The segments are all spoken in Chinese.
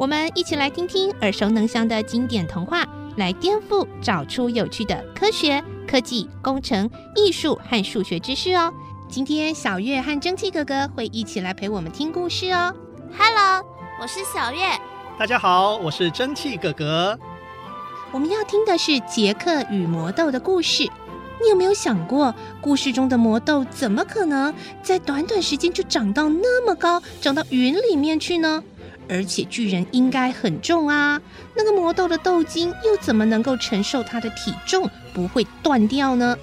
我们一起来听听耳熟能详的经典童话，来颠覆，找出有趣的科学、科技、工程、艺术和数学知识哦。今天小月和蒸汽哥哥会一起来陪我们听故事哦。Hello，我是小月。大家好，我是蒸汽哥哥。我们要听的是杰克与魔豆的故事。你有没有想过，故事中的魔豆怎么可能在短短时间就长到那么高，长到云里面去呢？而且巨人应该很重啊，那个魔豆的豆茎又怎么能够承受它的体重不会断掉呢？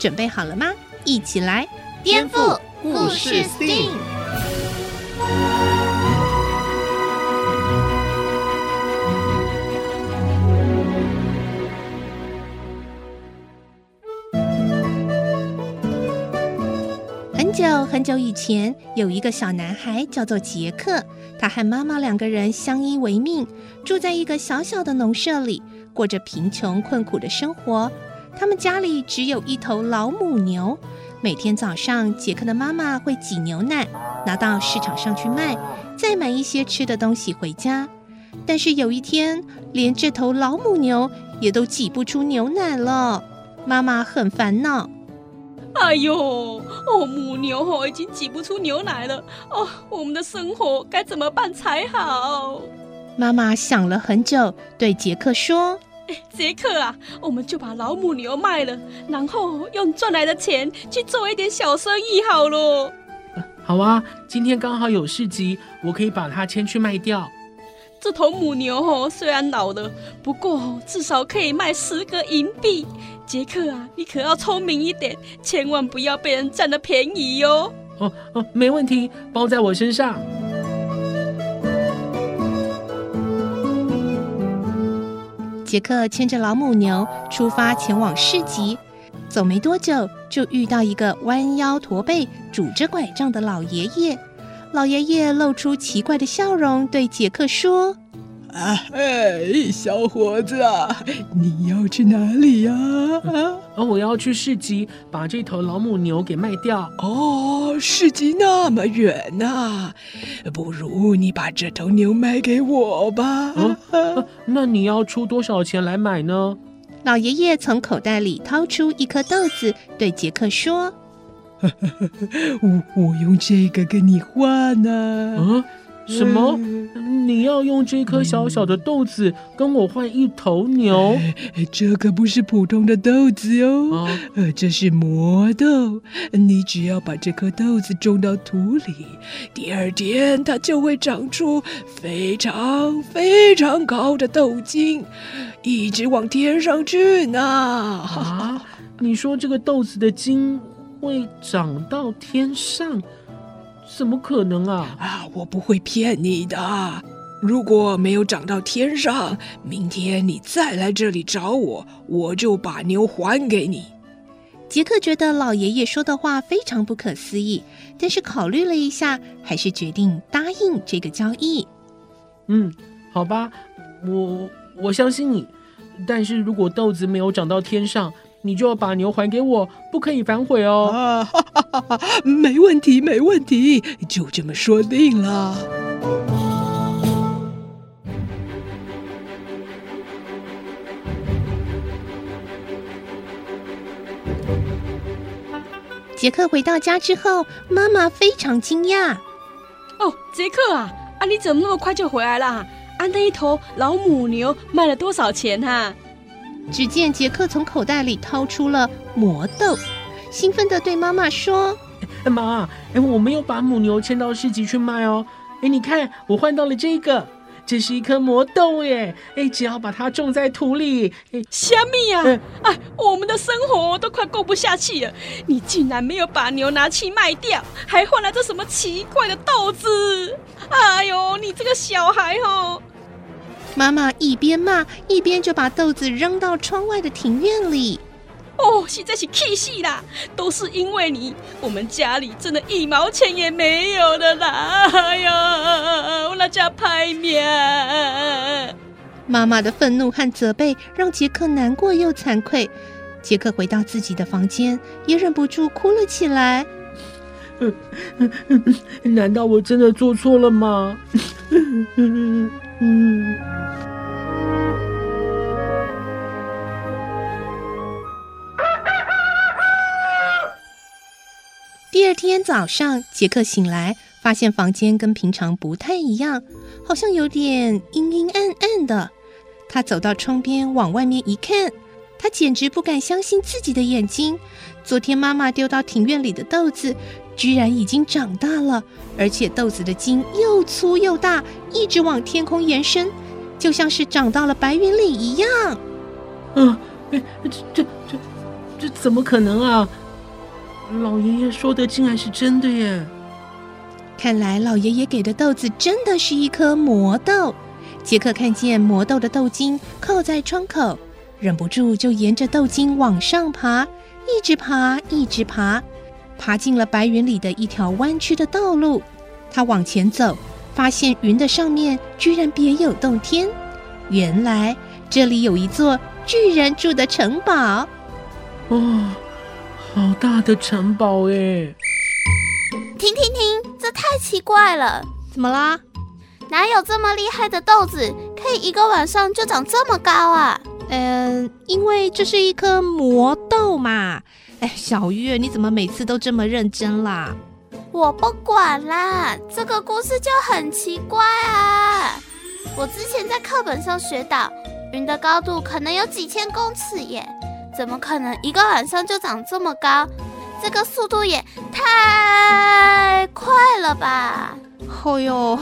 准备好了吗？一起来颠覆故事线。很久以前，有一个小男孩叫做杰克，他和妈妈两个人相依为命，住在一个小小的农舍里，过着贫穷困苦的生活。他们家里只有一头老母牛，每天早上，杰克的妈妈会挤牛奶，拿到市场上去卖，再买一些吃的东西回家。但是有一天，连这头老母牛也都挤不出牛奶了，妈妈很烦恼。哎呦，哦，母牛哦，已经挤不出牛奶了哦，我们的生活该怎么办才好？妈妈想了很久，对杰克说：“杰克啊，我们就把老母牛卖了，然后用赚来的钱去做一点小生意好了。”好啊，今天刚好有市集，我可以把它牵去卖掉。这头母牛哦，虽然老了，不过至少可以卖十个银币。杰克啊，你可要聪明一点，千万不要被人占了便宜哟。哦哦，没问题，包在我身上。杰克牵着老母牛出发前往市集，走没多久就遇到一个弯腰驼背、拄着拐杖的老爷爷。老爷爷露出奇怪的笑容，对杰克说：“啊，嘿，小伙子啊，你要去哪里呀？啊，啊，我要去市集，把这头老母牛给卖掉。哦，市集那么远呐，不如你把这头牛卖给我吧。啊啊，那你要出多少钱来买呢？”老爷爷从口袋里掏出一颗豆子，对杰克说。我我用这个跟你换呢？啊？什么？你要用这颗小小的豆子跟我换一头牛？这可不是普通的豆子哟，啊，呃，这是魔豆。你只要把这颗豆子种到土里，第二天它就会长出非常非常高的豆茎，一直往天上去呢。啊？你说这个豆子的茎？会长到天上？怎么可能啊！啊，我不会骗你的。如果没有长到天上，明天你再来这里找我，我就把牛还给你。杰克觉得老爷爷说的话非常不可思议，但是考虑了一下，还是决定答应这个交易。嗯，好吧，我我相信你。但是如果豆子没有长到天上，你就要把牛还给我，不可以反悔哦。啊，哈哈哈哈，没问题，没问题，就这么说定了。杰克回到家之后，妈妈非常惊讶。哦，杰克啊，啊，你怎么那么快就回来了？啊，那一头老母牛卖了多少钱哈、啊？只见杰克从口袋里掏出了魔豆，兴奋地对妈妈说：“妈，哎，我没有把母牛牵到市集去卖哦。哎，你看，我换到了这个，这是一颗魔豆耶。哎，只要把它种在土里，哎，虾米呀？哎，我们的生活都快过不下去了。你竟然没有把牛拿去卖掉，还换来这什么奇怪的豆子？哎呦，你这个小孩哦！”妈妈一边骂一边就把豆子扔到窗外的庭院里。哦，实在是气死啦！都是因为你，我们家里真的一毛钱也没有了啦！哎呀，我那叫拍面。妈妈的愤怒和责备让杰克难过又惭愧。杰克回到自己的房间，也忍不住哭了起来。难道我真的做错了吗？第二天早上，杰克醒来，发现房间跟平常不太一样，好像有点阴阴暗暗的。他走到窗边，往外面一看，他简直不敢相信自己的眼睛。昨天妈妈丢到庭院里的豆子，居然已经长大了，而且豆子的茎又粗又大，一直往天空延伸，就像是长到了白云里一样。嗯，哎，这这这这怎么可能啊？老爷爷说的竟然是真的耶！看来老爷爷给的豆子真的是一颗魔豆。杰克看见魔豆的豆茎靠在窗口，忍不住就沿着豆茎往上爬，一直爬，一直爬，爬进了白云里的一条弯曲的道路。他往前走，发现云的上面居然别有洞天，原来这里有一座巨人住的城堡。哦。好大的城堡哎！停停停，这太奇怪了！怎么啦？哪有这么厉害的豆子，可以一个晚上就长这么高啊？嗯，因为这是一颗魔豆嘛。哎，小月，你怎么每次都这么认真啦？我不管啦，这个故事就很奇怪啊！我之前在课本上学到，云的高度可能有几千公尺耶。怎么可能一个晚上就长这么高？这个速度也太快了吧！哦哟，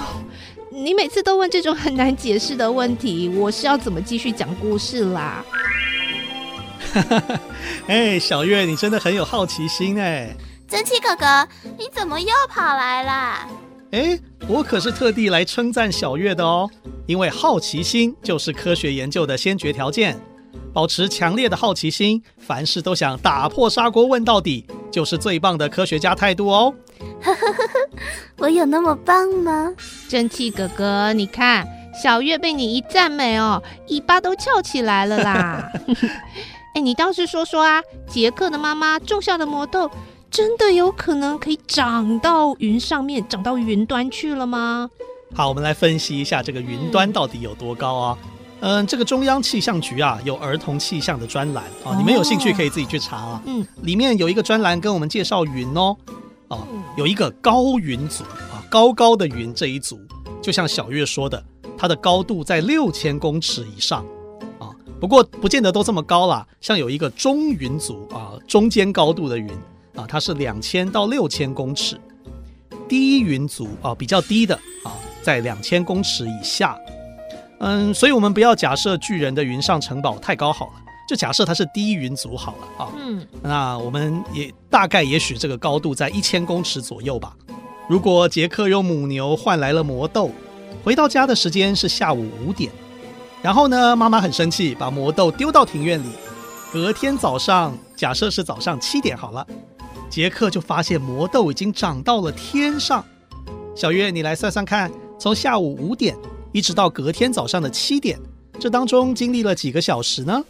你每次都问这种很难解释的问题，我是要怎么继续讲故事啦？哈哈哈！哎，小月，你真的很有好奇心哎！蒸汽哥哥，你怎么又跑来啦？哎，我可是特地来称赞小月的哦，因为好奇心就是科学研究的先决条件。保持强烈的好奇心，凡事都想打破砂锅问到底，就是最棒的科学家态度哦。我有那么棒吗？蒸汽哥哥，你看小月被你一赞美哦，尾巴都翘起来了啦。哎，你倒是说说啊，杰克的妈妈种下的魔豆，真的有可能可以长到云上面，长到云端去了吗？好，我们来分析一下这个云端到底有多高啊。嗯嗯，这个中央气象局啊，有儿童气象的专栏啊，哦，你们有兴趣可以自己去查啊。嗯，里面有一个专栏跟我们介绍云哦，哦，有一个高云族啊，高高的云这一族，就像小月说的，它的高度在六千公尺以上啊。不过不见得都这么高啦，像有一个中云族啊，中间高度的云啊，它是两千到六千公尺。低云族啊，比较低的啊，在两千公尺以下。嗯，所以我们不要假设巨人的云上城堡太高好了，就假设它是低云族好了啊。嗯，那我们也大概也许这个高度在一千公尺左右吧。如果杰克用母牛换来了魔豆，回到家的时间是下午五点，然后呢，妈妈很生气，把魔豆丢到庭院里。隔天早上，假设是早上七点好了，杰克就发现魔豆已经长到了天上。小月，你来算算看，从下午五点。一直到隔天早上的七点，这当中经历了几个小时呢？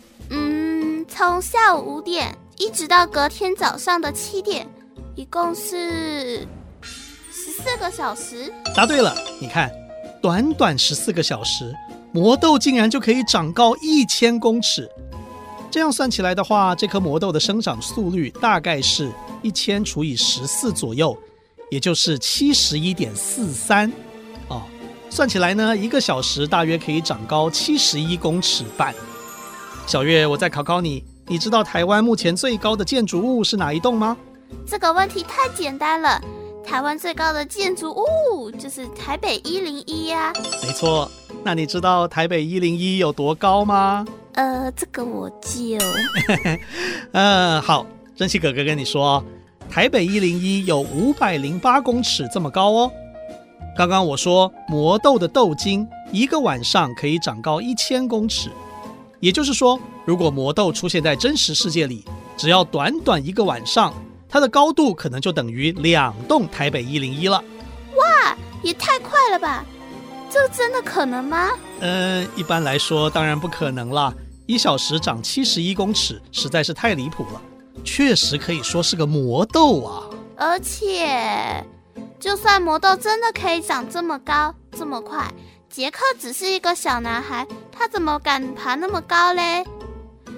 从下午五点一直到隔天早上的七点，一共是十四个小时。答对了，你看，短短十四个小时，魔豆竟然就可以长高一千公尺。这样算起来的话，这颗魔豆的生长速率大概是一千除以十四左右，也就是七十一点四三。哦算起来呢，一个小时大约可以长高七十一公尺半。小月，我再考考你，你知道台湾目前最高的建筑物是哪一栋吗？这个问题太简单了，台湾最高的建筑物就是台北一零一呀。没错，那你知道台北一零一有多高吗？呃，这个我就 嗯，好，珍惜哥哥跟你说，台北一零一有五百零八公尺这么高哦。刚刚我说魔豆的豆茎一个晚上可以长高一千公尺，也就是说，如果魔豆出现在真实世界里，只要短短一个晚上，它的高度可能就等于两栋台北一零一了。哇，也太快了吧！这真的可能吗？嗯，一般来说当然不可能了。一小时长七十一公尺，实在是太离谱了。确实可以说是个魔豆啊！而且，就算魔豆真的可以长这么高、这么快，杰克只是一个小男孩，他怎么敢爬那么高嘞？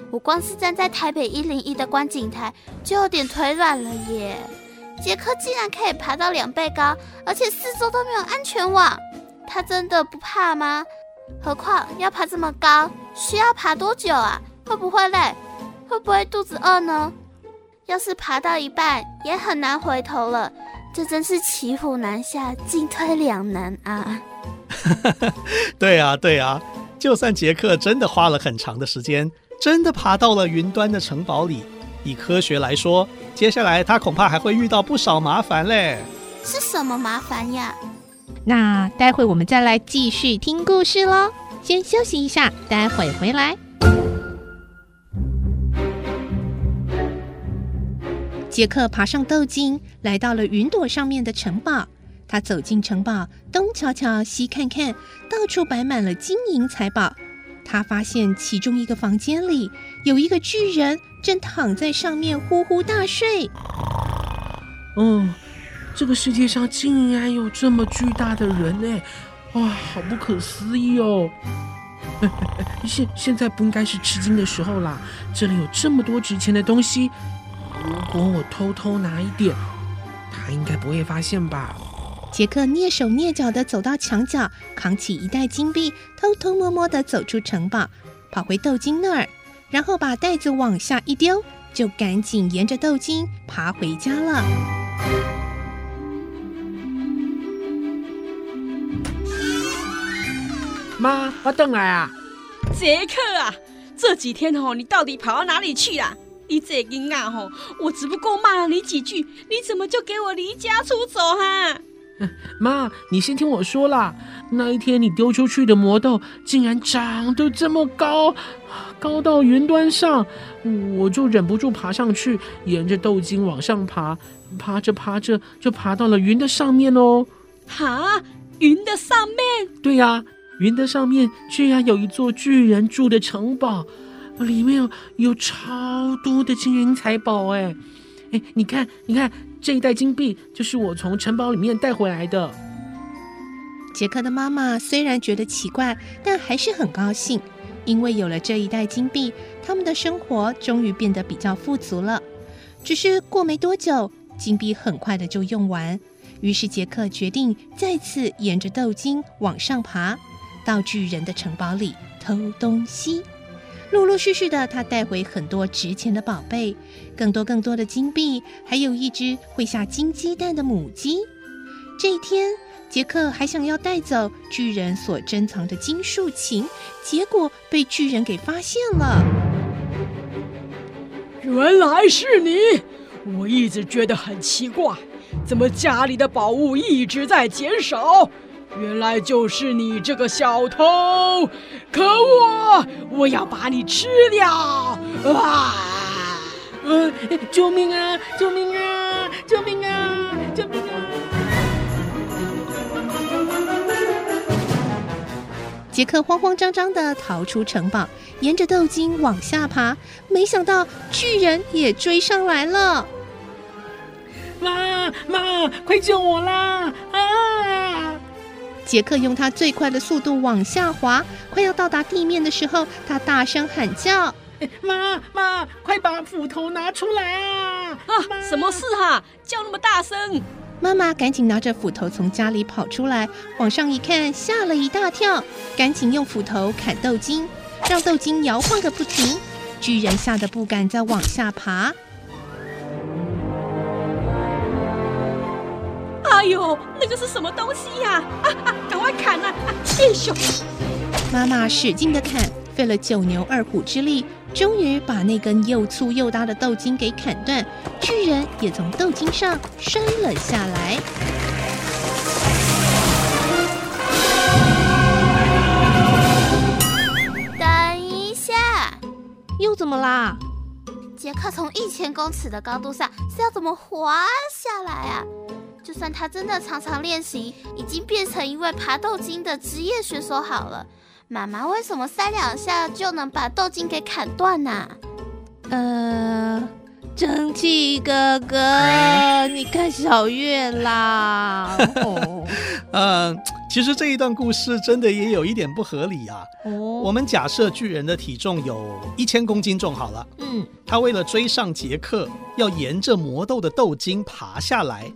我光是站在台北一零一的观景台就有点腿软了耶！杰克竟然可以爬到两倍高，而且四周都没有安全网，他真的不怕吗？何况要爬这么高，需要爬多久啊？会不会累？会不会肚子饿呢？要是爬到一半也很难回头了，这真是骑虎难下，进退两难啊！对啊，对啊，就算杰克真的花了很长的时间，真的爬到了云端的城堡里，以科学来说，接下来他恐怕还会遇到不少麻烦嘞。是什么麻烦呀？那待会我们再来继续听故事喽。先休息一下，待会回来。杰克爬上豆茎，来到了云朵上面的城堡。他走进城堡，东瞧瞧，西看看，到处摆满了金银财宝。他发现其中一个房间里有一个巨人，正躺在上面呼呼大睡。嗯。这个世界上竟然有这么巨大的人呢！哇，好不可思议哦！现现在不应该是吃惊的时候啦，这里有这么多值钱的东西，如果我偷偷拿一点，他应该不会发现吧？杰克蹑手蹑脚地走到墙角，扛起一袋金币，偷偷摸摸地走出城堡，跑回豆金那儿，然后把袋子往下一丢，就赶紧沿着豆金爬回家了。妈，我等来啊！杰克啊，这几天哦，你到底跑到哪里去了？你这囡仔吼，我只不过骂了你几句，你怎么就给我离家出走哈？妈，你先听我说啦。那一天你丢出去的魔豆竟然长得这么高，高到云端上，我就忍不住爬上去，沿着豆茎往上爬，爬着爬着就爬到了云的上面哦。哈，云的上面？对呀。云的上面居然有一座巨人住的城堡，里面有有超多的金银财宝哎哎，你看你看这一袋金币就是我从城堡里面带回来的。杰克的妈妈虽然觉得奇怪，但还是很高兴，因为有了这一袋金币，他们的生活终于变得比较富足了。只是过没多久，金币很快的就用完，于是杰克决定再次沿着豆茎往上爬。到巨人的城堡里偷东西，陆陆续续的，他带回很多值钱的宝贝，更多更多的金币，还有一只会下金鸡蛋的母鸡。这一天，杰克还想要带走巨人所珍藏的金竖琴，结果被巨人给发现了。原来是你！我一直觉得很奇怪，怎么家里的宝物一直在减少？原来就是你这个小偷！可恶！我要把你吃掉！啊！呃，救命啊！救命啊！救命啊！救命啊！杰克慌慌张张的逃出城堡，沿着豆茎往下爬，没想到巨人也追上来了。妈妈，快救我啦！啊！杰克用他最快的速度往下滑，快要到达地面的时候，他大声喊叫：“ 妈妈，快把斧头拿出来啊！”啊，什么事哈？叫那么大声！妈妈赶紧拿着斧头从家里跑出来，往上一看，吓了一大跳，赶紧用斧头砍豆茎，让豆茎摇晃个不停。巨人吓得不敢再往下爬。哎呦，那个是什么东西呀？啊啊，赶快砍啊！英谢，妈妈使劲的砍，费了九牛二虎之力，终于把那根又粗又大的豆茎给砍断，巨人也从豆茎上摔了下来。等一下，又怎么啦？杰克从一千公尺的高度上是要怎么滑下来啊？就算他真的常常练习，已经变成一位爬豆筋的职业选手好了，妈妈为什么三两下就能把豆筋给砍断呢、啊？呃，蒸汽哥哥，你看小月啦。哦，呃，其实这一段故事真的也有一点不合理啊。哦，我们假设巨人的体重有一千公斤重好了。嗯，他为了追上杰克，要沿着魔豆的豆筋爬下来。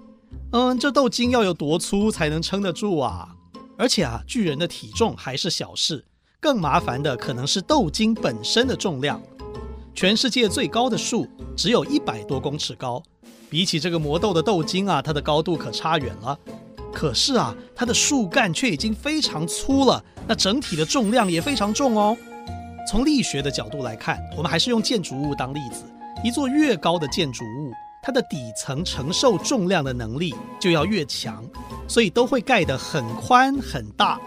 嗯，这豆筋要有多粗才能撑得住啊？而且啊，巨人的体重还是小事，更麻烦的可能是豆筋本身的重量。全世界最高的树只有一百多公尺高，比起这个魔豆的豆筋啊，它的高度可差远了。可是啊，它的树干却已经非常粗了，那整体的重量也非常重哦。从力学的角度来看，我们还是用建筑物当例子，一座越高的建筑物，它的底层承受重量的能力就要越强，所以都会盖得很宽很大。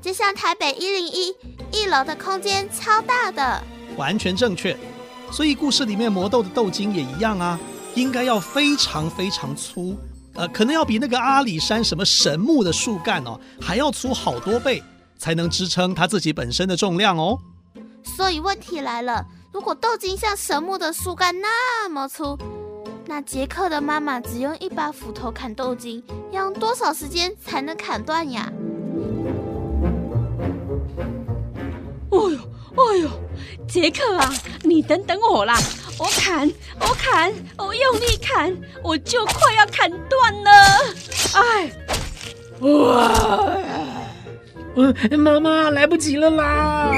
就像台北一零一一楼的空间超大的，完全正确。所以故事里面魔豆的豆筋也一样啊，应该要非常非常粗，呃，可能要比那个阿里山什么神木的树干哦还要粗好多倍，才能支撑它自己本身的重量哦。所以问题来了，如果豆筋像神木的树干那么粗，那杰克的妈妈只用一把斧头砍豆筋，要用多少时间才能砍断呀？哦呦！哎呦，杰克啊，你等等我啦！我砍，我砍，我用力砍，我就快要砍断了！哎，哇！嗯，妈妈来不及了啦！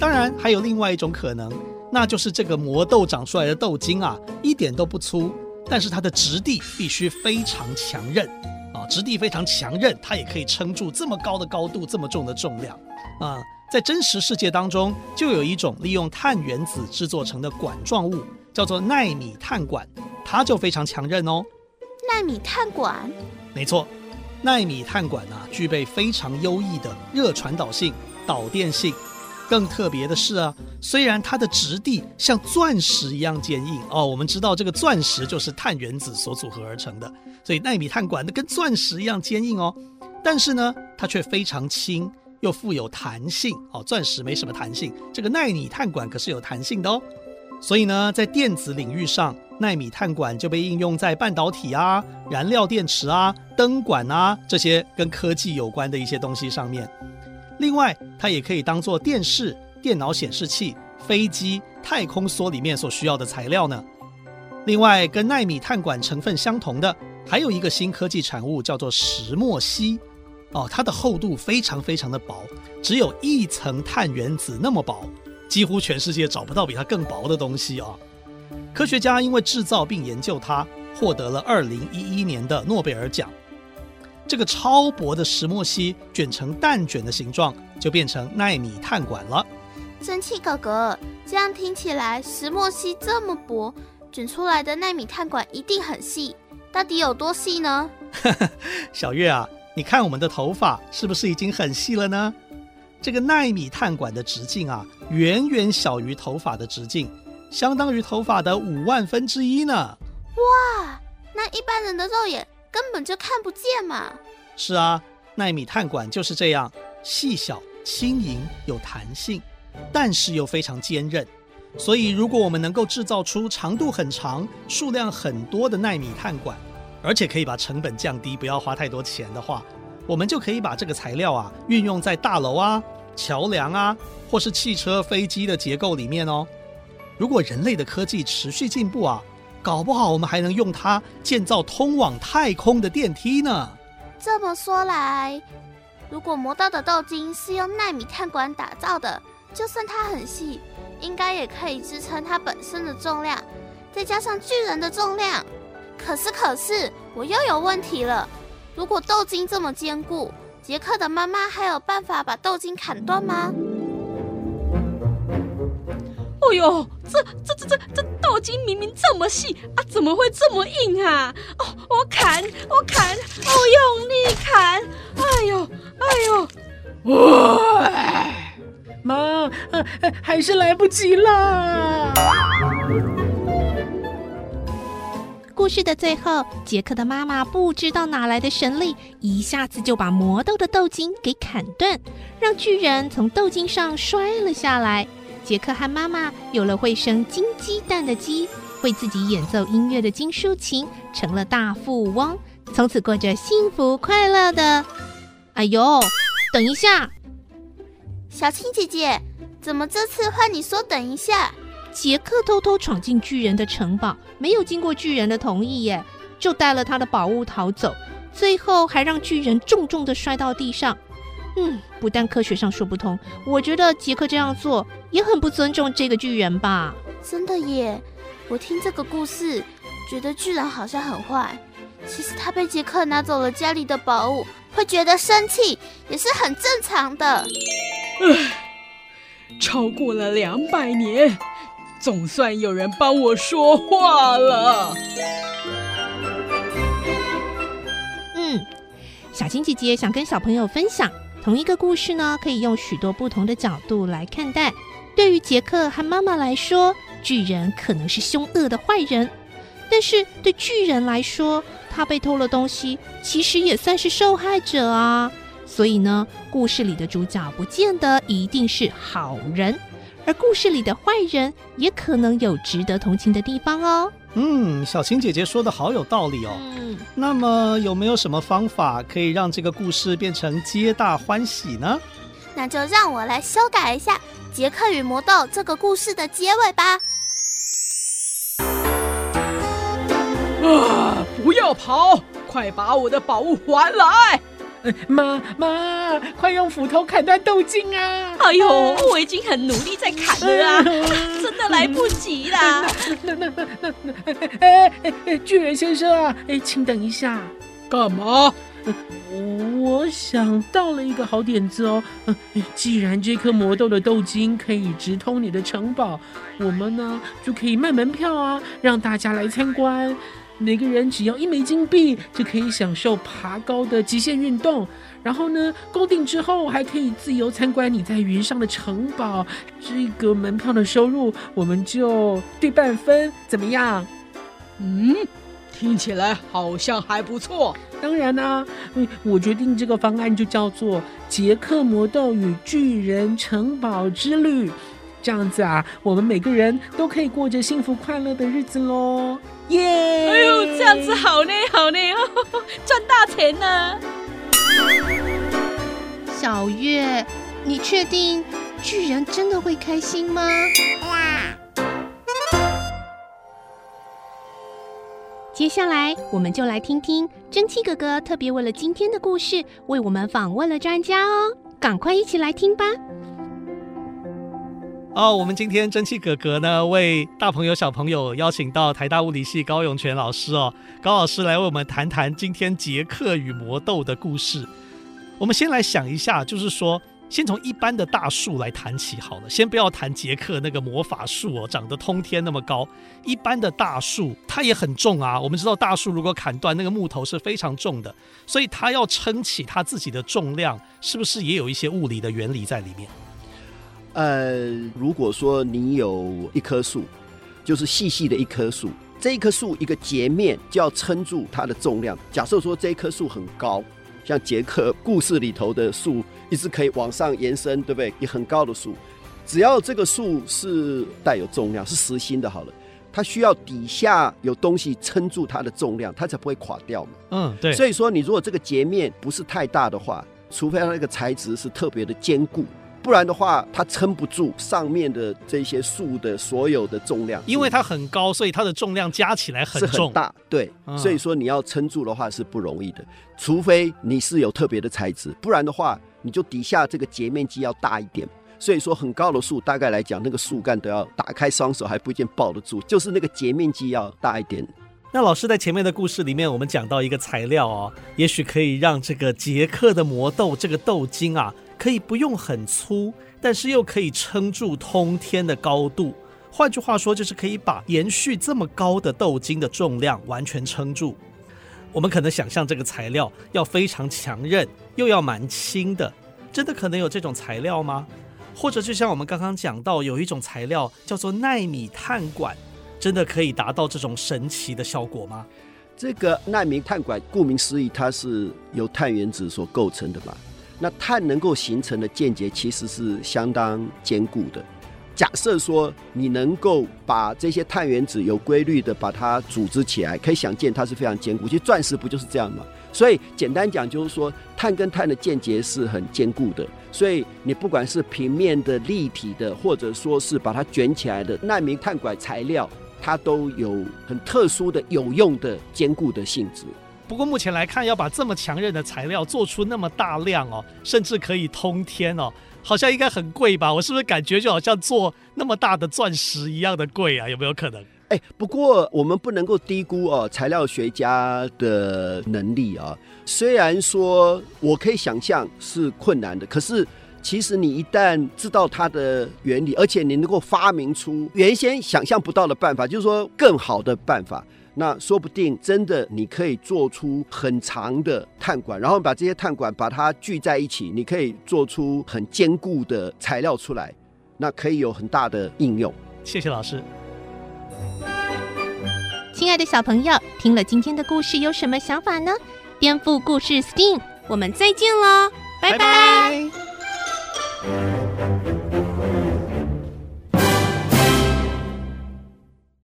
当然还有另外一种可能，那就是这个魔豆长出来的豆筋啊，一点都不粗，但是它的质地必须非常强韧啊。质地非常强韧，它也可以撑住这么高的高度，这么重的重量啊！在真实世界当中，就有一种利用碳原子制作成的管状物，叫做纳米碳管，它就非常强韧哦。纳米碳管？没错，纳米碳管啊，具备非常优异的热传导性、导电性。更特别的是啊，虽然它的质地像钻石一样坚硬哦，我们知道这个钻石就是碳原子所组合而成的，所以纳米碳管的跟钻石一样坚硬哦。但是呢，它却非常轻，又富有弹性哦。钻石没什么弹性，这个纳米碳管可是有弹性的哦。所以呢，在电子领域上，纳米碳管就被应用在半导体啊、燃料电池啊、灯管啊这些跟科技有关的一些东西上面。另外，它也可以当做电视、电脑显示器、飞机、太空梭里面所需要的材料呢。另外，跟奈米碳管成分相同的，还有一个新科技产物，叫做石墨烯。哦，它的厚度非常非常的薄，只有一层碳原子那么薄，几乎全世界找不到比它更薄的东西哦。科学家因为制造并研究它，获得了二零一一年的诺贝尔奖。这个超薄的石墨烯卷成蛋卷的形状，就变成纳米碳管了。蒸汽哥哥，这样听起来，石墨烯这么薄，卷出来的纳米碳管一定很细。到底有多细呢？小月啊，你看我们的头发是不是已经很细了呢？这个纳米碳管的直径啊，远远小于头发的直径，相当于头发的五万分之一呢。哇，那一般人的肉眼，根本就看不见嘛！是啊，纳米碳管就是这样，细小、轻盈、有弹性，但是又非常坚韧。所以，如果我们能够制造出长度很长、数量很多的纳米碳管，而且可以把成本降低，不要花太多钱的话，我们就可以把这个材料啊运用在大楼啊、桥梁啊，或是汽车、飞机的结构里面哦。如果人类的科技持续进步啊，搞不好我们还能用它建造通往太空的电梯呢。这么说来，如果魔豆的豆筋是用纳米碳管打造的，就算它很细，应该也可以支撑它本身的重量，再加上巨人的重量。可是，可是我又有问题了。如果豆筋这么坚固，杰克的妈妈还有办法把豆筋砍断吗？哦呦，这这这这这豆筋明明这么细啊，怎么会这么硬啊？哦，我砍，我砍，我用力砍，哎呦，哎呦，哇！妈，啊，还是来不及了。故事的最后，杰克的妈妈不知道哪来的神力，一下子就把魔豆的豆筋给砍断，让巨人从豆筋上摔了下来。杰克和妈妈有了会生金鸡蛋的鸡，会自己演奏音乐的金竖琴，成了大富翁，从此过着幸福快乐的。哎呦，等一下，小青姐姐，怎么这次换你说等一下？杰克偷偷闯进巨人的城堡，没有经过巨人的同意耶，就带了他的宝物逃走，最后还让巨人重重的摔到地上。嗯，不但科学上说不通，我觉得杰克这样做也很不尊重这个巨人吧？真的耶！我听这个故事，觉得巨人好像很坏，其实他被杰克拿走了家里的宝物，会觉得生气也是很正常的。唉，超过了两百年。总算有人帮我说话了。嗯，小青姐姐想跟小朋友分享，同一个故事呢，可以用许多不同的角度来看待。对于杰克和妈妈来说，巨人可能是凶恶的坏人；但是对巨人来说，他被偷了东西，其实也算是受害者啊。所以呢，故事里的主角不见得一定是好人。而故事里的坏人也可能有值得同情的地方哦。嗯，小青姐姐说的好有道理哦。嗯，那么有没有什么方法可以让这个故事变成皆大欢喜呢？那就让我来修改一下《杰克与魔豆》这个故事的结尾吧。啊！不要跑，快把我的宝物还来！妈妈，快用斧头砍断豆茎啊！哎呦，我已经很努力在砍了啊，真的来不及啦！那那那那那，哎哎哎，巨人先生啊，哎，请等一下，干嘛？我想到了一个好点子哦。既然这颗魔豆的豆茎可以直通你的城堡，我们呢就可以卖门票啊，让大家来参观。每个人只要一枚金币，就可以享受爬高的极限运动。然后呢，攻顶之后还可以自由参观你在云上的城堡。这个门票的收入我们就对半分，怎么样？嗯，听起来好像还不错。当然啦、啊，我决定这个方案就叫做《杰克魔豆与巨人城堡之旅》。这样子啊，我们每个人都可以过着幸福快乐的日子喽！耶！哎呦，这样子好呢，好呢，赚大钱呢！小月，你确定巨人真的会开心吗？哇！接下来，我们就来听听蒸汽哥哥特别为了今天的故事，为我们访问了专家哦。赶快一起来听吧！哦，我们今天蒸汽哥哥呢，为大朋友小朋友邀请到台大物理系高永全老师哦，高老师来为我们谈谈今天杰克与魔豆的故事。我们先来想一下，就是说，先从一般的大树来谈起好了，先不要谈杰克那个魔法树哦，长得通天那么高。一般的大树它也很重啊，我们知道大树如果砍断那个木头是非常重的，所以它要撑起它自己的重量，是不是也有一些物理的原理在里面？呃，如果说你有一棵树，就是细细的一棵树，这一棵树一个截面就要撑住它的重量。假设说这一棵树很高，像杰克故事里头的树，一直可以往上延伸，对不对？也很高的树，只要这个树是带有重量，是实心的，好了，它需要底下有东西撑住它的重量，它才不会垮掉嘛。嗯，对。所以说，你如果这个截面不是太大的话，除非它那个材质是特别的坚固。不然的话，它撑不住上面的这些树的所有的重量，因为它很高，所以它的重量加起来很重，很大。对，嗯、所以说你要撑住的话是不容易的，除非你是有特别的材质，不然的话，你就底下这个截面积要大一点。所以说，很高的树，大概来讲，那个树干都要打开双手还不一定抱得住，就是那个截面积要大一点。那老师在前面的故事里面，我们讲到一个材料哦，也许可以让这个杰克的魔豆这个豆茎啊。可以不用很粗，但是又可以撑住通天的高度。换句话说，就是可以把延续这么高的豆茎的重量完全撑住。我们可能想象这个材料要非常强韧，又要蛮轻的，真的可能有这种材料吗？或者就像我们刚刚讲到，有一种材料叫做纳米碳管，真的可以达到这种神奇的效果吗？这个纳米碳管，顾名思义，它是由碳原子所构成的嘛。那碳能够形成的键结其实是相当坚固的。假设说你能够把这些碳原子有规律的把它组织起来，可以想见它是非常坚固。其实钻石不就是这样吗？所以简单讲就是说，碳跟碳的键结是很坚固的。所以你不管是平面的、立体的，或者说是把它卷起来的奈米碳管材料，它都有很特殊的有用的坚固的性质。不过目前来看，要把这么强韧的材料做出那么大量哦，甚至可以通天哦。好像应该很贵吧？我是不是感觉就好像做那么大的钻石一样的贵啊？有没有可能？哎，不过我们不能够低估哦，材料学家的能力啊。虽然说我可以想象是困难的，可是其实你一旦知道它的原理，而且你能够发明出原先想象不到的办法，就是说更好的办法。那说不定真的你可以做出很长的碳管，然后把这些碳管把它聚在一起，你可以做出很坚固的材料出来，那可以有很大的应用。谢谢老师。亲爱的小朋友，听了今天的故事有什么想法呢？颠覆故事 STEAM，我们再见喽，拜拜。拜拜。